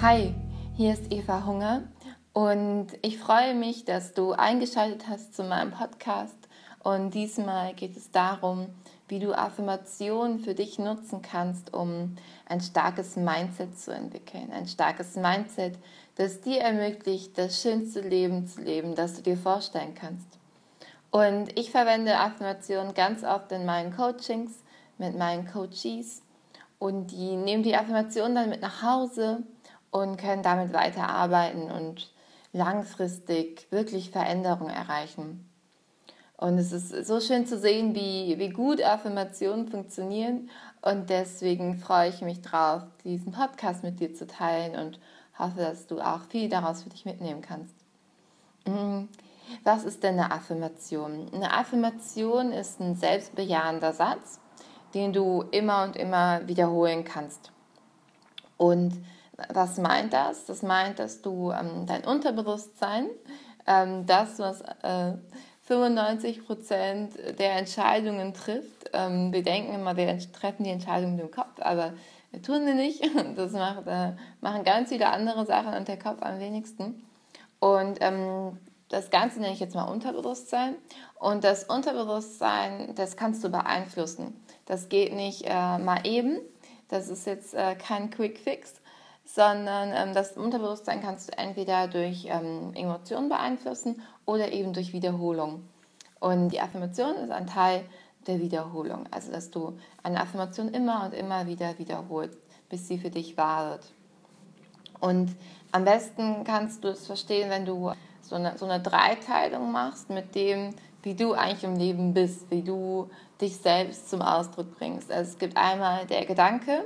Hi, hier ist Eva Hunger und ich freue mich, dass du eingeschaltet hast zu meinem Podcast. Und diesmal geht es darum, wie du Affirmationen für dich nutzen kannst, um ein starkes Mindset zu entwickeln. Ein starkes Mindset, das dir ermöglicht, das schönste Leben zu leben, das du dir vorstellen kannst. Und ich verwende Affirmationen ganz oft in meinen Coachings mit meinen Coaches und die nehmen die Affirmationen dann mit nach Hause und können damit weiterarbeiten und langfristig wirklich Veränderung erreichen. Und es ist so schön zu sehen, wie, wie gut Affirmationen funktionieren. Und deswegen freue ich mich drauf, diesen Podcast mit dir zu teilen und hoffe, dass du auch viel daraus für dich mitnehmen kannst. Mhm. Was ist denn eine Affirmation? Eine Affirmation ist ein selbstbejahender Satz, den du immer und immer wiederholen kannst. Und was meint das? Das meint, dass du ähm, dein Unterbewusstsein, ähm, das, was äh, 95 Prozent der Entscheidungen trifft, ähm, wir denken immer, wir treffen die Entscheidung mit dem Kopf, aber wir tun sie nicht. Das macht, äh, machen ganz viele andere Sachen und der Kopf am wenigsten. Und ähm, das Ganze nenne ich jetzt mal Unterbewusstsein. Und das Unterbewusstsein, das kannst du beeinflussen. Das geht nicht äh, mal eben. Das ist jetzt äh, kein Quick Fix, sondern ähm, das Unterbewusstsein kannst du entweder durch ähm, Emotionen beeinflussen oder eben durch Wiederholung. Und die Affirmation ist ein Teil der Wiederholung. Also, dass du eine Affirmation immer und immer wieder wiederholst, bis sie für dich wahr wird. Und am besten kannst du es verstehen, wenn du so eine, so eine Dreiteilung machst mit dem, wie du eigentlich im Leben bist, wie du dich selbst zum Ausdruck bringst. Also es gibt einmal der Gedanke,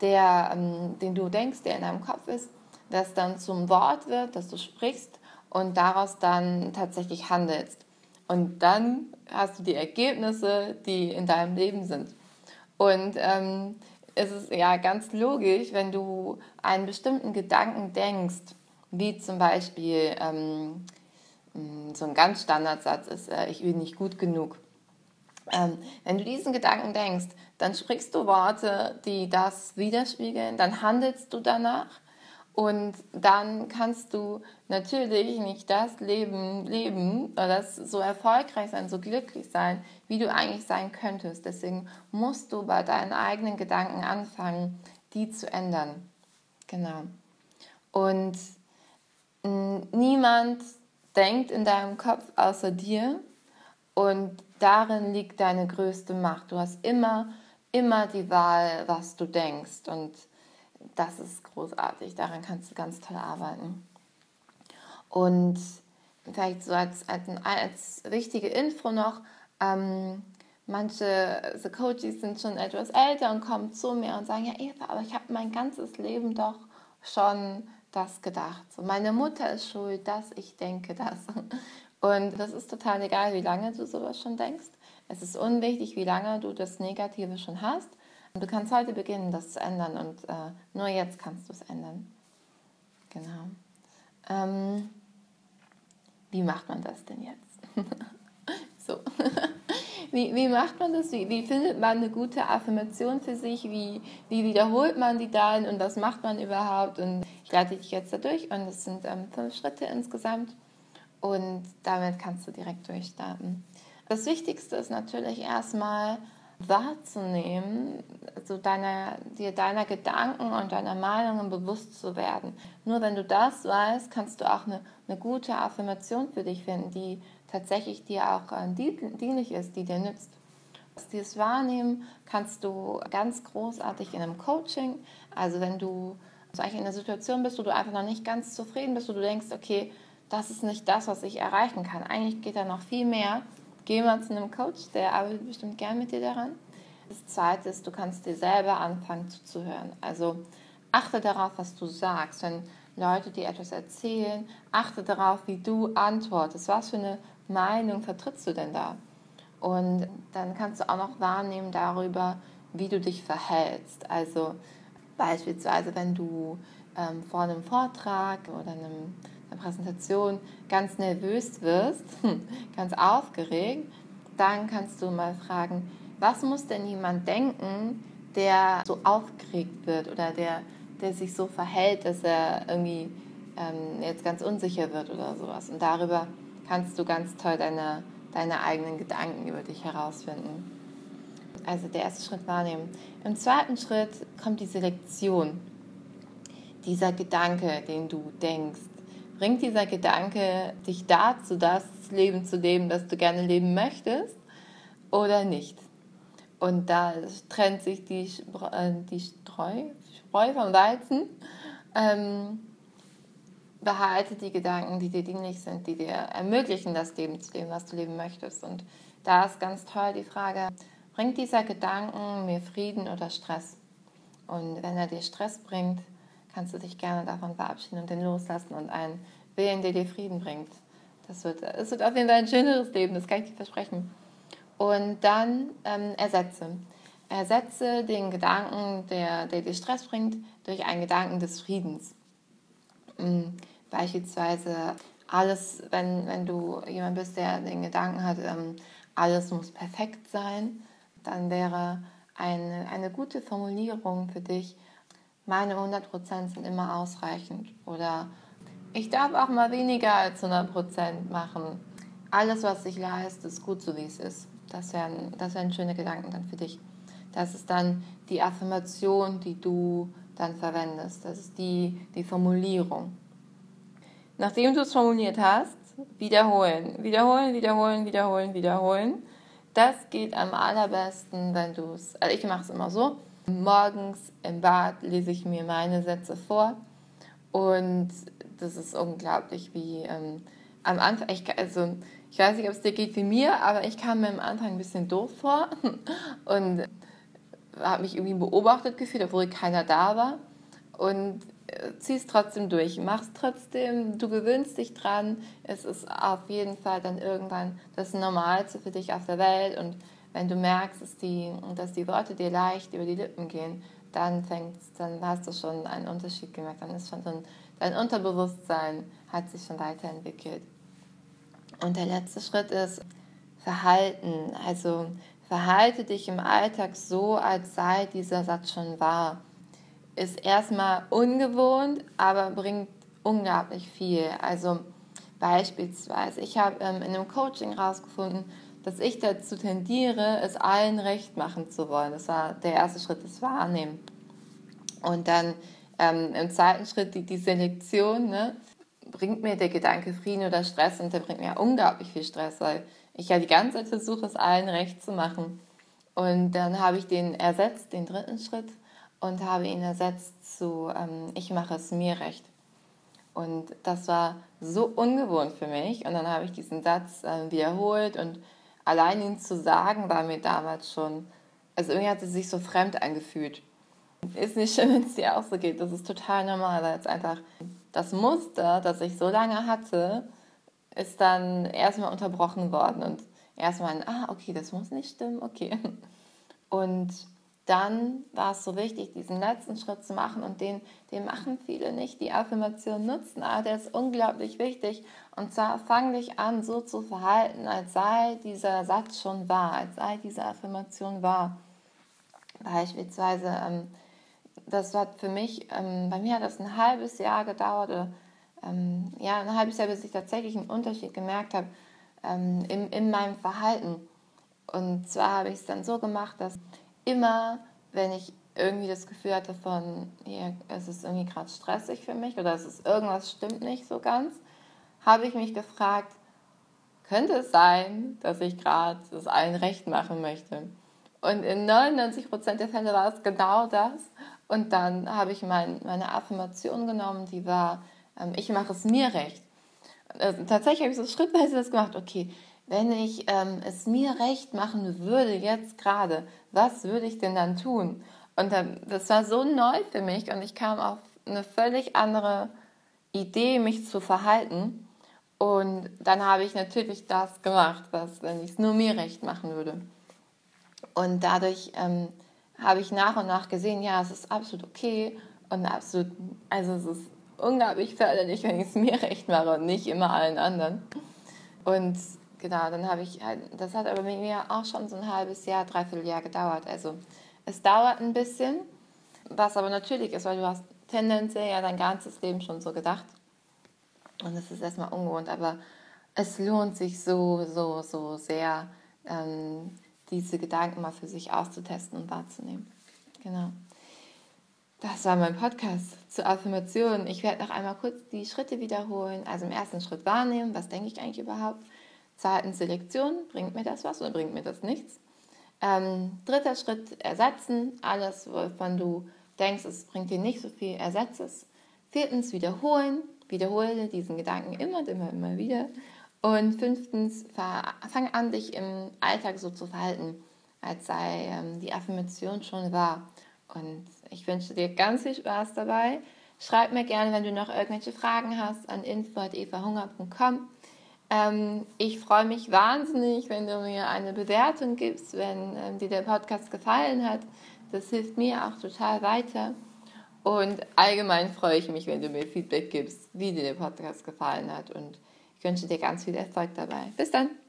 der, ähm, den du denkst, der in deinem Kopf ist, das dann zum Wort wird, das du sprichst und daraus dann tatsächlich handelst. Und dann hast du die Ergebnisse, die in deinem Leben sind. Und ähm, es ist ja ganz logisch, wenn du einen bestimmten Gedanken denkst, wie zum Beispiel ähm, mm, so ein ganz Standardsatz ist, äh, ich bin nicht gut genug. Ähm, wenn du diesen Gedanken denkst, dann sprichst du Worte, die das widerspiegeln, dann handelst du danach und dann kannst du natürlich nicht das Leben leben oder das so erfolgreich sein, so glücklich sein, wie du eigentlich sein könntest. Deswegen musst du bei deinen eigenen Gedanken anfangen, die zu ändern. Genau. Und niemand denkt in deinem Kopf außer dir und darin liegt deine größte Macht. Du hast immer, immer die Wahl, was du denkst und das ist großartig. Daran kannst du ganz toll arbeiten. Und vielleicht so als, als, als wichtige Info noch, ähm, manche so Coaches sind schon etwas älter und kommen zu mir und sagen, ja Eva, aber ich habe mein ganzes Leben doch schon das gedacht. So, meine Mutter ist schuld, dass ich denke das. Und das ist total egal, wie lange du sowas schon denkst. Es ist unwichtig, wie lange du das Negative schon hast. Du kannst heute beginnen, das zu ändern und äh, nur jetzt kannst du es ändern. Genau. Ähm, wie macht man das denn jetzt? so. wie, wie macht man das? Wie, wie findet man eine gute Affirmation für sich? Wie, wie wiederholt man die dann und was macht man überhaupt? Und ich leite dich jetzt da durch und es sind ähm, fünf Schritte insgesamt und damit kannst du direkt durchstarten. Das Wichtigste ist natürlich erstmal wahrzunehmen, also deiner, dir deiner Gedanken und deiner Meinungen bewusst zu werden. Nur wenn du das weißt, kannst du auch eine, eine gute Affirmation für dich finden, die tatsächlich dir auch äh, dienlich ist, die dir nützt. Dieses Wahrnehmen kannst du ganz großartig in einem Coaching, also wenn du also eigentlich in einer Situation bist, wo du einfach noch nicht ganz zufrieden bist, wo du denkst, okay, das ist nicht das, was ich erreichen kann. Eigentlich geht da noch viel mehr. Geh mal zu einem Coach, der arbeitet bestimmt gern mit dir daran. Das Zweite ist, du kannst dir selber anfangen zuzuhören. Also achte darauf, was du sagst. Wenn Leute dir etwas erzählen, achte darauf, wie du antwortest. Was für eine Meinung vertrittst du denn da? Und dann kannst du auch noch wahrnehmen darüber, wie du dich verhältst. Also Beispielsweise, wenn du ähm, vor einem Vortrag oder einem, einer Präsentation ganz nervös wirst, ganz aufgeregt, dann kannst du mal fragen, was muss denn jemand denken, der so aufgeregt wird oder der, der sich so verhält, dass er irgendwie ähm, jetzt ganz unsicher wird oder sowas. Und darüber kannst du ganz toll deine, deine eigenen Gedanken über dich herausfinden. Also der erste Schritt wahrnehmen. Im zweiten Schritt kommt die Selektion. Dieser Gedanke, den du denkst. Bringt dieser Gedanke dich dazu, das Leben zu leben, das du gerne leben möchtest oder nicht? Und da trennt sich die, äh, die Streu, Spreu vom Weizen. Ähm, behalte die Gedanken, die dir dienlich sind, die dir ermöglichen, das Leben zu leben, was du leben möchtest. Und da ist ganz toll die Frage, bringt dieser Gedanken mir Frieden oder Stress? Und wenn er dir Stress bringt, kannst du dich gerne davon verabschieden und den loslassen und einen wählen, der dir Frieden bringt. Das wird, es wird auf jeden Fall ein schöneres Leben, das kann ich dir versprechen. Und dann ähm, ersetze. Ersetze den Gedanken, der, der dir Stress bringt, durch einen Gedanken des Friedens. Mhm. Beispielsweise alles, wenn, wenn du jemand bist, der den Gedanken hat, ähm, alles muss perfekt sein, dann wäre eine, eine gute Formulierung für dich, meine 100% sind immer ausreichend oder ich darf auch mal weniger als 100% machen. Alles, was ich leiste, ist gut so, wie es ist. Das wären, das wären schöne Gedanken dann für dich. Das ist dann die Affirmation, die du dann verwendest. Das ist die, die Formulierung. Nachdem du es formuliert hast, wiederholen, wiederholen, wiederholen, wiederholen, wiederholen. Das geht am allerbesten, wenn du es, also ich mache es immer so, morgens im Bad lese ich mir meine Sätze vor und das ist unglaublich, wie ähm, am Anfang, ich, also ich weiß nicht, ob es dir geht wie mir, aber ich kam mir am Anfang ein bisschen doof vor und habe mich irgendwie beobachtet gefühlt, obwohl keiner da war und zieh es trotzdem durch, mach es trotzdem, du gewöhnst dich dran. Es ist auf jeden Fall dann irgendwann das Normalste für dich auf der Welt. Und wenn du merkst, dass die, dass die Worte dir leicht über die Lippen gehen, dann fängt's, dann hast du schon einen Unterschied gemerkt. Dann ist schon so ein, dein Unterbewusstsein hat sich schon weiterentwickelt. Und der letzte Schritt ist Verhalten. Also verhalte dich im Alltag so, als sei dieser Satz schon wahr ist erstmal ungewohnt, aber bringt unglaublich viel. Also beispielsweise, ich habe ähm, in einem Coaching herausgefunden, dass ich dazu tendiere, es allen recht machen zu wollen. Das war der erste Schritt, das Wahrnehmen. Und dann ähm, im zweiten Schritt die, die Selektion, ne, bringt mir der Gedanke Frieden oder Stress und der bringt mir unglaublich viel Stress, weil ich ja die ganze Zeit versuche, es allen recht zu machen. Und dann habe ich den ersetzt, den dritten Schritt, und habe ihn ersetzt zu ähm, Ich mache es mir recht. Und das war so ungewohnt für mich. Und dann habe ich diesen Satz äh, wiederholt und allein ihn zu sagen war mir damals schon, also irgendwie hat es sich so fremd angefühlt. Ist nicht schön, wenn es dir auch so geht. Das ist total normal, weil es einfach das Muster, das ich so lange hatte, ist dann erstmal unterbrochen worden und erstmal, ah, okay, das muss nicht stimmen, okay. Und dann war es so wichtig, diesen letzten Schritt zu machen und den, den machen viele nicht, die Affirmation nutzen, aber der ist unglaublich wichtig. Und zwar fang dich an, so zu verhalten, als sei dieser Satz schon wahr, als sei diese Affirmation wahr. Beispielsweise, ähm, das hat für mich, ähm, bei mir hat das ein halbes Jahr gedauert, oder, ähm, ja, ein halbes Jahr, bis ich tatsächlich einen Unterschied gemerkt habe in, in meinem Verhalten. Und zwar habe ich es dann so gemacht, dass immer, wenn ich irgendwie das Gefühl hatte von, hier, es ist irgendwie gerade stressig für mich oder es ist irgendwas stimmt nicht so ganz, habe ich mich gefragt, könnte es sein, dass ich gerade das allen recht machen möchte? Und in 99% der Fälle war es genau das. Und dann habe ich mein, meine Affirmation genommen, die war, ähm, ich mache es mir recht. Also, tatsächlich habe ich so schrittweise das gemacht, okay, wenn ich ähm, es mir recht machen würde, jetzt gerade, was würde ich denn dann tun? Und dann, das war so neu für mich und ich kam auf eine völlig andere Idee, mich zu verhalten. Und dann habe ich natürlich das gemacht, was, wenn ich es nur mir recht machen würde. Und dadurch ähm, habe ich nach und nach gesehen, ja, es ist absolut okay und absolut, also es ist unglaublich förderlich, wenn ich es mir recht mache und nicht immer allen anderen. Und genau, dann habe ich halt, das hat aber mit mir auch schon so ein halbes Jahr, dreiviertel Jahr gedauert. Also es dauert ein bisschen, was aber natürlich ist, weil du hast tendenziell ja dein ganzes Leben schon so gedacht. Und das ist erstmal ungewohnt, aber es lohnt sich so, so, so sehr, ähm, diese Gedanken mal für sich auszutesten und wahrzunehmen. Genau. Das war mein Podcast zur Affirmation. Ich werde noch einmal kurz die Schritte wiederholen. Also im ersten Schritt wahrnehmen, was denke ich eigentlich überhaupt. Zweitens Selektion, bringt mir das was oder bringt mir das nichts? Ähm, dritter Schritt ersetzen, alles, wovon du denkst, es bringt dir nicht so viel, ersetze es. Viertens wiederholen, wiederhole diesen Gedanken immer und immer, immer wieder. Und fünftens, fang an, dich im Alltag so zu verhalten, als sei ähm, die Affirmation schon wahr. Und ich wünsche dir ganz viel Spaß dabei. Schreib mir gerne, wenn du noch irgendwelche Fragen hast, an info.evahunger.com. Ähm, ich freue mich wahnsinnig, wenn du mir eine Bewertung gibst, wenn ähm, dir der Podcast gefallen hat. Das hilft mir auch total weiter. Und allgemein freue ich mich, wenn du mir Feedback gibst, wie dir der Podcast gefallen hat. Und ich wünsche dir ganz viel Erfolg dabei. Bis dann!